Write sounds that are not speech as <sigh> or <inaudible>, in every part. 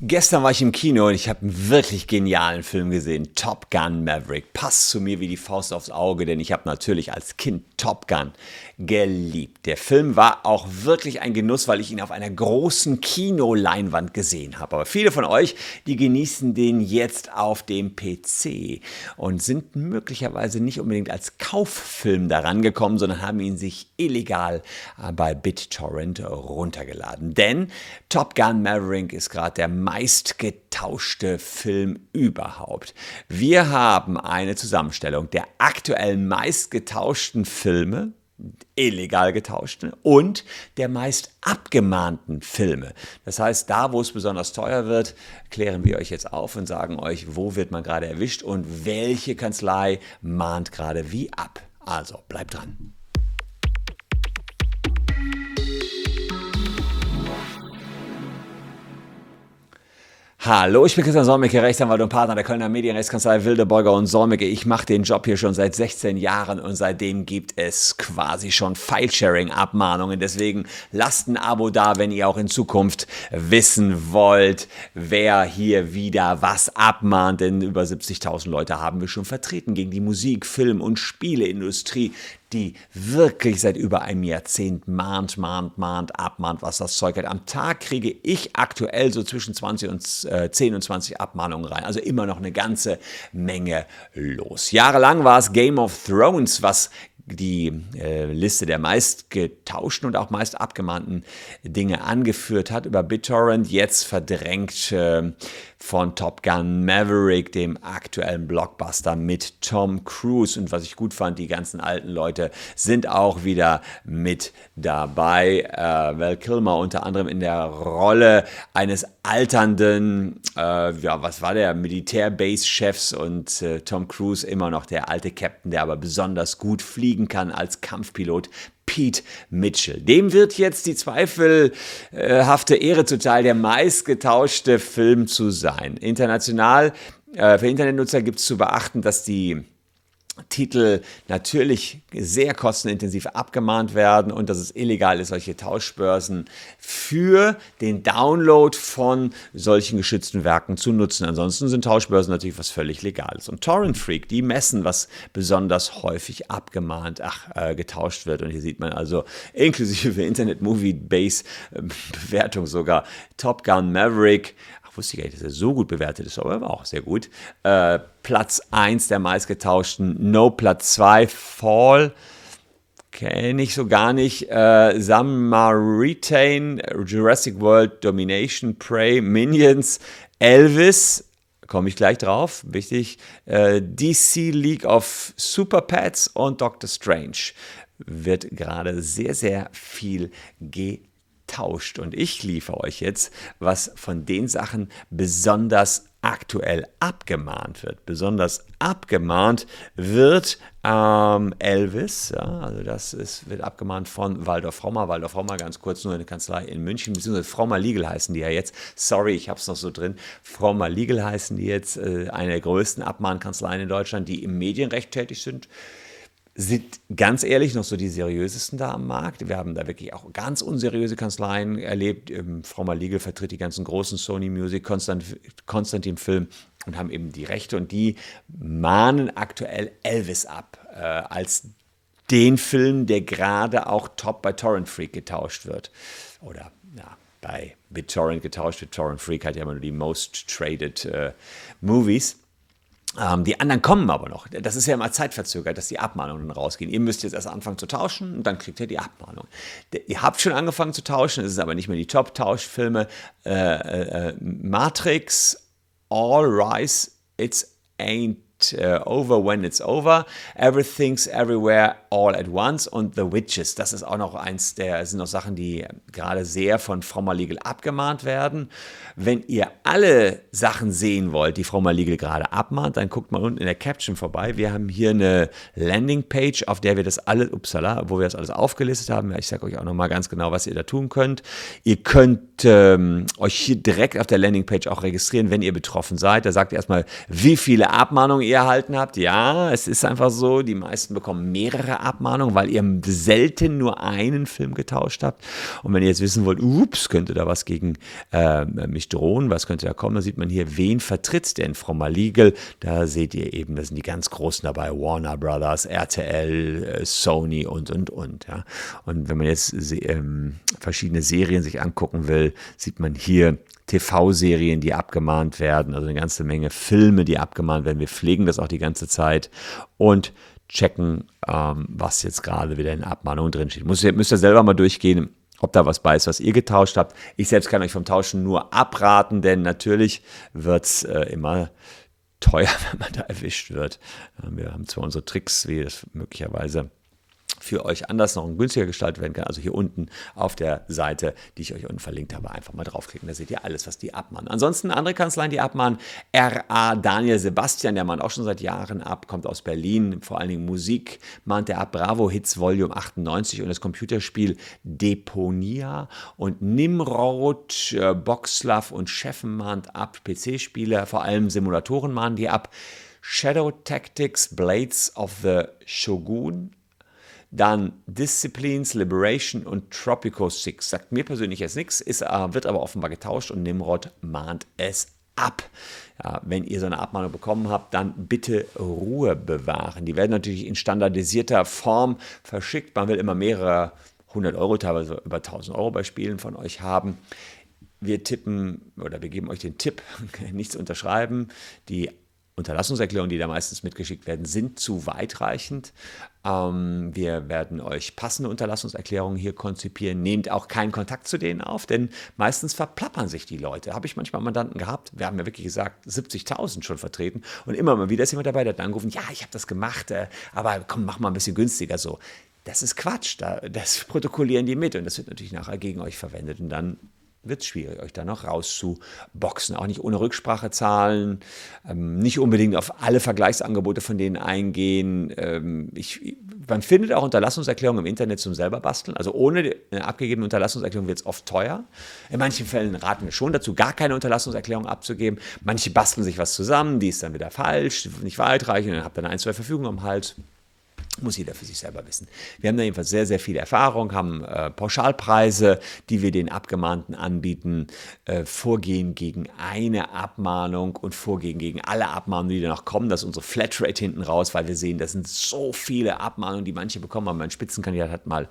Gestern war ich im Kino und ich habe einen wirklich genialen Film gesehen. Top Gun Maverick. Passt zu mir wie die Faust aufs Auge, denn ich habe natürlich als Kind Top Gun geliebt. Der Film war auch wirklich ein Genuss, weil ich ihn auf einer großen Kinoleinwand gesehen habe. Aber viele von euch, die genießen den jetzt auf dem PC und sind möglicherweise nicht unbedingt als Kauffilm daran gekommen, sondern haben ihn sich illegal bei BitTorrent runtergeladen. Denn Top Gun Maverick ist gerade der meistgetauschte Film überhaupt. Wir haben eine Zusammenstellung der aktuell meistgetauschten Filme illegal getauschten und der meist abgemahnten Filme. Das heißt, da, wo es besonders teuer wird, klären wir euch jetzt auf und sagen euch, wo wird man gerade erwischt und welche Kanzlei mahnt gerade wie ab. Also, bleibt dran. Hallo, ich bin Christian Solmecke, Rechtsanwalt und Partner der Kölner Medienrechtskanzlei Wildeborger und Solmecke. Ich mache den Job hier schon seit 16 Jahren und seitdem gibt es quasi schon File-Sharing-Abmahnungen. Deswegen lasst ein Abo da, wenn ihr auch in Zukunft wissen wollt, wer hier wieder was abmahnt. Denn über 70.000 Leute haben wir schon vertreten gegen die Musik, Film und Spieleindustrie die wirklich seit über einem Jahrzehnt mahnt, mahnt, mahnt, abmahnt, was das Zeug hat. Am Tag kriege ich aktuell so zwischen 20 und äh, 10 und 20 Abmahnungen rein. Also immer noch eine ganze Menge los. Jahrelang war es Game of Thrones, was die äh, Liste der meist getauschten und auch meist abgemahnten Dinge angeführt hat über BitTorrent, jetzt verdrängt äh, von Top Gun Maverick, dem aktuellen Blockbuster mit Tom Cruise. Und was ich gut fand, die ganzen alten Leute sind auch wieder mit dabei. Äh, Val Kilmer unter anderem in der Rolle eines alternden, äh, ja, was war der, Militärbase-Chefs und äh, Tom Cruise immer noch der alte Captain, der aber besonders gut fliegen kann als Kampfpilot. Pete Mitchell. Dem wird jetzt die zweifelhafte Ehre zuteil, der meistgetauschte Film zu sein. International, äh, für Internetnutzer gibt es zu beachten, dass die Titel natürlich sehr kostenintensiv abgemahnt werden und dass es illegal ist, solche Tauschbörsen für den Download von solchen geschützten Werken zu nutzen. Ansonsten sind Tauschbörsen natürlich was völlig Legales. Und Torrent Freak, die messen, was besonders häufig abgemahnt, ach, äh, getauscht wird. Und hier sieht man also <laughs> inklusive Internet Movie Base Bewertung sogar Top Gun Maverick wusste gar nicht, dass er so gut bewertet ist, aber er war auch sehr gut. Äh, Platz 1 der meistgetauschten, No Platz 2, Fall. Kenne ich so gar nicht. Äh, Retain, Jurassic World Domination, Prey, Minions, Elvis, komme ich gleich drauf, wichtig. Äh, DC League of Super Pets und Doctor Strange wird gerade sehr, sehr viel ge tauscht. Und ich liefere euch jetzt, was von den Sachen besonders aktuell abgemahnt wird. Besonders abgemahnt wird ähm, Elvis, ja, also das ist, wird abgemahnt von Waldorf Frommer. Waldorf Frommer, ganz kurz, nur eine Kanzlei in München, beziehungsweise Frommer Legal heißen die ja jetzt. Sorry, ich habe es noch so drin. Frommer Legal heißen die jetzt, äh, eine der größten Abmahnkanzleien in Deutschland, die im Medienrecht tätig sind sind ganz ehrlich noch so die seriösesten da am Markt. Wir haben da wirklich auch ganz unseriöse Kanzleien erlebt. Ähm, Frau Maligel vertritt die ganzen großen Sony Music, Konstant, Konstantin Film und haben eben die Rechte und die mahnen aktuell Elvis ab äh, als den Film, der gerade auch top bei Torrent Freak getauscht wird. Oder ja, bei BitTorrent getauscht wird. Torrent Freak hat ja immer nur die most traded äh, Movies. Ähm, die anderen kommen aber noch. Das ist ja immer zeitverzögert, dass die Abmahnungen rausgehen. Ihr müsst jetzt erst anfangen zu tauschen und dann kriegt ihr die Abmahnung. Ihr habt schon angefangen zu tauschen, es ist aber nicht mehr die Top-Tauschfilme. Äh, äh, äh Matrix, All Rise, It's Ain't uh, Over When It's Over, Everything's Everywhere All at Once und The Witches. Das ist auch noch eins der, sind noch Sachen, die gerade sehr von Frommer Legal abgemahnt werden. Wenn ihr alle Sachen sehen wollt, die Frommer Legal gerade abmahnt, dann guckt mal unten in der Caption vorbei. Wir haben hier eine Landingpage, auf der wir das alles, upsala, wo wir das alles aufgelistet haben. Ich sage euch auch nochmal ganz genau, was ihr da tun könnt. Ihr könnt ähm, euch hier direkt auf der Landingpage auch registrieren, wenn ihr betroffen seid. Da sagt ihr erstmal, wie viele Abmahnungen ihr erhalten habt. Ja, es ist einfach so, die meisten bekommen mehrere Abmahnungen, weil ihr selten nur einen Film getauscht habt. Und wenn ihr jetzt wissen wollt, ups, könnte da was gegen äh, mich drohen, was könnte da kommen, dann sieht man hier, wen vertritt denn Frau Maligel. Da seht ihr eben, da sind die ganz Großen dabei, Warner Brothers, RTL, äh, Sony und, und, und. Ja. Und wenn man jetzt ähm, verschiedene Serien sich angucken will, sieht man hier TV-Serien, die abgemahnt werden, also eine ganze Menge Filme, die abgemahnt werden. Wir pflegen das auch die ganze Zeit und checken, ähm, was jetzt gerade wieder in Abmahnung drinsteht. Muss, müsst ihr selber mal durchgehen, ob da was bei ist, was ihr getauscht habt. Ich selbst kann euch vom Tauschen nur abraten, denn natürlich wird es äh, immer teuer, <laughs> wenn man da erwischt wird. Wir haben zwar unsere Tricks, wie das möglicherweise für euch anders noch günstiger gestaltet werden kann. Also hier unten auf der Seite, die ich euch unten verlinkt habe, einfach mal draufklicken. Da seht ihr alles, was die abmahnen. Ansonsten andere Kanzleien, die abmahnen. R.A. Daniel Sebastian, der mahnt auch schon seit Jahren ab, kommt aus Berlin. Vor allen Dingen Musik mahnt der ab. Bravo Hits Volume 98 und das Computerspiel Deponia. Und Nimrod, äh, Boxlav und Chefen mahnt ab. PC-Spiele, vor allem Simulatoren mahnen die ab. Shadow Tactics, Blades of the Shogun, dann Disciplines, Liberation und Tropico 6. Sagt mir persönlich jetzt nichts, ist, äh, wird aber offenbar getauscht und Nimrod mahnt es ab. Ja, wenn ihr so eine Abmahnung bekommen habt, dann bitte Ruhe bewahren. Die werden natürlich in standardisierter Form verschickt. Man will immer mehrere hundert Euro, teilweise über 1000 Euro bei Spielen von euch haben. Wir tippen oder wir geben euch den Tipp, <laughs> nichts unterschreiben. Die Unterlassungserklärungen, die da meistens mitgeschickt werden, sind zu weitreichend. Ähm, wir werden euch passende Unterlassungserklärungen hier konzipieren. Nehmt auch keinen Kontakt zu denen auf, denn meistens verplappern sich die Leute. Habe ich manchmal Mandanten gehabt, wir haben ja wirklich gesagt, 70.000 schon vertreten und immer mal wieder ist jemand dabei, der hat angerufen, ja, ich habe das gemacht, äh, aber komm, mach mal ein bisschen günstiger so. Das ist Quatsch, das <laughs> protokollieren die mit und das wird natürlich nachher gegen euch verwendet und dann wird es schwierig, euch da noch rauszuboxen. Auch nicht ohne Rücksprache zahlen, ähm, nicht unbedingt auf alle Vergleichsangebote von denen eingehen. Ähm, ich, man findet auch Unterlassungserklärungen im Internet zum selber basteln. Also ohne eine abgegebene Unterlassungserklärung wird es oft teuer. In manchen Fällen raten wir schon dazu, gar keine Unterlassungserklärung abzugeben. Manche basteln sich was zusammen, die ist dann wieder falsch, nicht weitreichend und dann habt ihr ein, zwei Verfügungen am Hals. Muss jeder für sich selber wissen. Wir haben da jedenfalls sehr, sehr viel Erfahrung, haben äh, Pauschalpreise, die wir den Abgemahnten anbieten, äh, Vorgehen gegen eine Abmahnung und Vorgehen gegen alle Abmahnungen, die da noch kommen. Das ist unsere Flatrate hinten raus, weil wir sehen, das sind so viele Abmahnungen, die manche bekommen haben. Mein Spitzenkandidat hat mal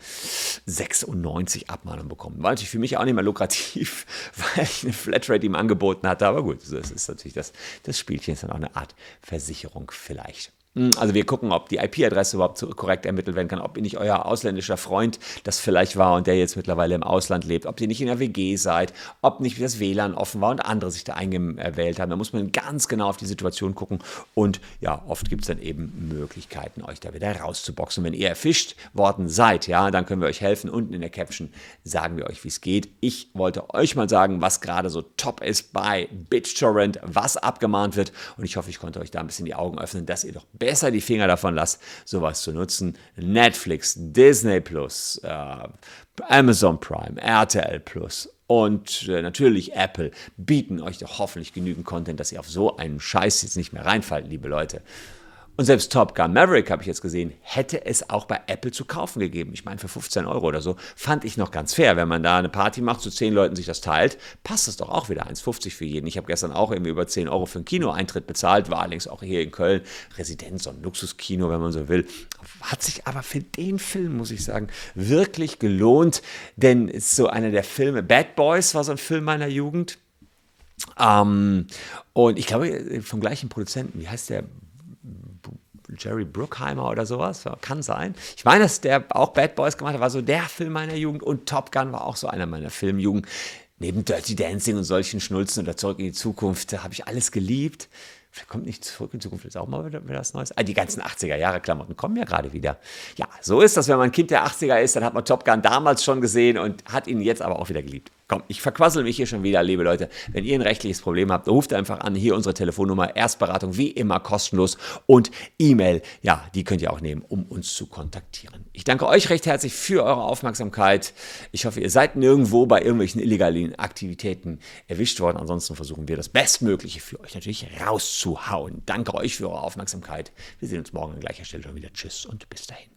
96 Abmahnungen bekommen. War natürlich für mich auch nicht mehr lukrativ, <laughs> weil ich eine Flatrate ihm angeboten hatte. Aber gut, das ist natürlich das, das Spielchen, ist dann auch eine Art Versicherung vielleicht. Hm, also wir gucken, ob die IP-Adresse überhaupt korrekt ermittelt werden kann, ob ihr nicht euer ausländischer Freund das vielleicht war und der jetzt mittlerweile im Ausland lebt, ob ihr nicht in der WG seid, ob nicht das WLAN offen war und andere sich da eingewählt haben. Da muss man ganz genau auf die Situation gucken und ja, oft gibt es dann eben Möglichkeiten, euch da wieder rauszuboxen. Wenn ihr erfischt worden seid, ja, dann können wir euch helfen. Unten in der Caption sagen wir euch, wie es geht. Ich wollte euch mal sagen, was gerade so top ist bei BitTorrent, was abgemahnt wird und ich hoffe, ich konnte euch da ein bisschen die Augen öffnen, dass ihr doch besser besser die Finger davon lasst, sowas zu nutzen. Netflix, Disney Plus, äh, Amazon Prime, RTL Plus und äh, natürlich Apple bieten euch doch hoffentlich genügend Content, dass ihr auf so einen Scheiß jetzt nicht mehr reinfallt, liebe Leute. Und selbst Top Gun Maverick, habe ich jetzt gesehen, hätte es auch bei Apple zu kaufen gegeben. Ich meine, für 15 Euro oder so fand ich noch ganz fair. Wenn man da eine Party macht, zu 10 Leuten sich das teilt, passt es doch auch wieder 1,50 für jeden. Ich habe gestern auch irgendwie über 10 Euro für einen Kinoeintritt bezahlt, war allerdings auch hier in Köln Residenz, ein Luxuskino, wenn man so will. Hat sich aber für den Film, muss ich sagen, wirklich gelohnt, denn ist so einer der Filme, Bad Boys war so ein Film meiner Jugend. Ähm, und ich glaube, vom gleichen Produzenten, wie heißt der? Jerry Bruckheimer oder sowas, kann sein. Ich meine, dass der auch Bad Boys gemacht hat, war so der Film meiner Jugend und Top Gun war auch so einer meiner Filmjugend. Neben Dirty Dancing und solchen Schnulzen oder Zurück in die Zukunft habe ich alles geliebt. Vielleicht kommt nicht zurück in Zukunft, ist auch mal wieder, wieder was Neues. Ah, die ganzen 80er-Jahre-Klamotten kommen ja gerade wieder. Ja, so ist das, wenn man ein Kind der 80er ist, dann hat man Top Gun damals schon gesehen und hat ihn jetzt aber auch wieder geliebt. Komm, ich verquassel mich hier schon wieder, liebe Leute. Wenn ihr ein rechtliches Problem habt, ruft einfach an. Hier unsere Telefonnummer, Erstberatung wie immer kostenlos und E-Mail, ja, die könnt ihr auch nehmen, um uns zu kontaktieren. Ich danke euch recht herzlich für eure Aufmerksamkeit. Ich hoffe, ihr seid nirgendwo bei irgendwelchen illegalen Aktivitäten erwischt worden. Ansonsten versuchen wir das Bestmögliche für euch natürlich rauszuhauen. Danke euch für eure Aufmerksamkeit. Wir sehen uns morgen an gleicher Stelle schon wieder. Tschüss und bis dahin.